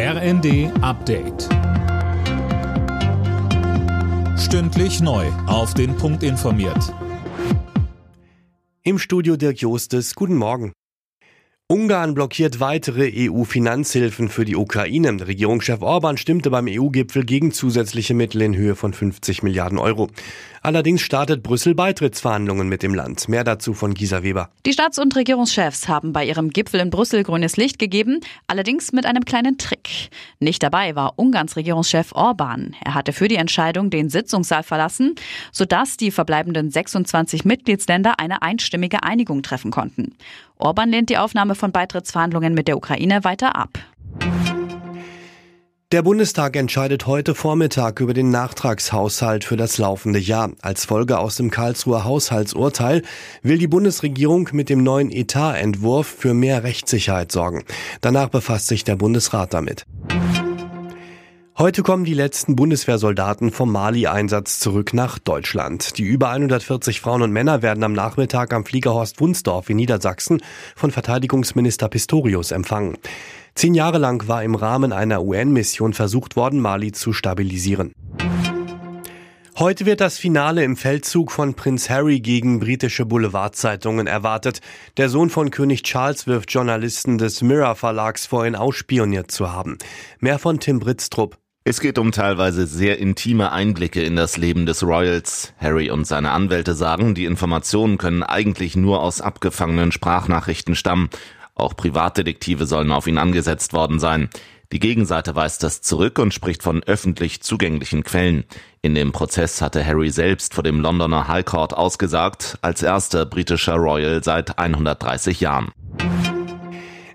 RND Update. Stündlich neu. Auf den Punkt informiert. Im Studio Dirk Jostes. Guten Morgen. Ungarn blockiert weitere EU-Finanzhilfen für die Ukraine. Regierungschef Orban stimmte beim EU-Gipfel gegen zusätzliche Mittel in Höhe von 50 Milliarden Euro. Allerdings startet Brüssel Beitrittsverhandlungen mit dem Land. Mehr dazu von Gisa Weber. Die Staats- und Regierungschefs haben bei ihrem Gipfel in Brüssel grünes Licht gegeben, allerdings mit einem kleinen Trick. Nicht dabei war Ungarns Regierungschef Orban. Er hatte für die Entscheidung den Sitzungssaal verlassen, sodass die verbleibenden 26 Mitgliedsländer eine einstimmige Einigung treffen konnten. Orban lehnt die Aufnahme von Beitrittsverhandlungen mit der Ukraine weiter ab. Der Bundestag entscheidet heute Vormittag über den Nachtragshaushalt für das laufende Jahr. Als Folge aus dem Karlsruher Haushaltsurteil will die Bundesregierung mit dem neuen Etatentwurf für mehr Rechtssicherheit sorgen. Danach befasst sich der Bundesrat damit. Heute kommen die letzten Bundeswehrsoldaten vom Mali-Einsatz zurück nach Deutschland. Die über 140 Frauen und Männer werden am Nachmittag am Fliegerhorst Wunsdorf in Niedersachsen von Verteidigungsminister Pistorius empfangen. Zehn Jahre lang war im Rahmen einer UN-Mission versucht worden, Mali zu stabilisieren. Heute wird das Finale im Feldzug von Prinz Harry gegen britische Boulevardzeitungen erwartet. Der Sohn von König Charles wirft Journalisten des Mirror Verlags vor, ihn ausspioniert zu haben. Mehr von Tim Britztrup. Es geht um teilweise sehr intime Einblicke in das Leben des Royals. Harry und seine Anwälte sagen, die Informationen können eigentlich nur aus abgefangenen Sprachnachrichten stammen. Auch Privatdetektive sollen auf ihn angesetzt worden sein. Die Gegenseite weist das zurück und spricht von öffentlich zugänglichen Quellen. In dem Prozess hatte Harry selbst vor dem Londoner High Court ausgesagt, als erster britischer Royal seit 130 Jahren.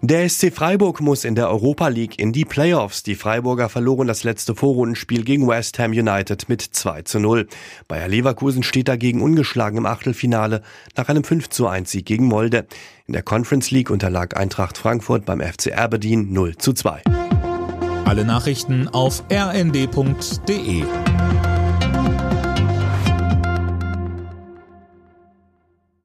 Der SC Freiburg muss in der Europa League in die Playoffs. Die Freiburger verloren das letzte Vorrundenspiel gegen West Ham United mit 2 zu 0. Bayer Leverkusen steht dagegen ungeschlagen im Achtelfinale nach einem 5 zu 1 Sieg gegen Molde. In der Conference League unterlag Eintracht Frankfurt beim FC Aberdeen 0 zu 2. Alle Nachrichten auf rnd.de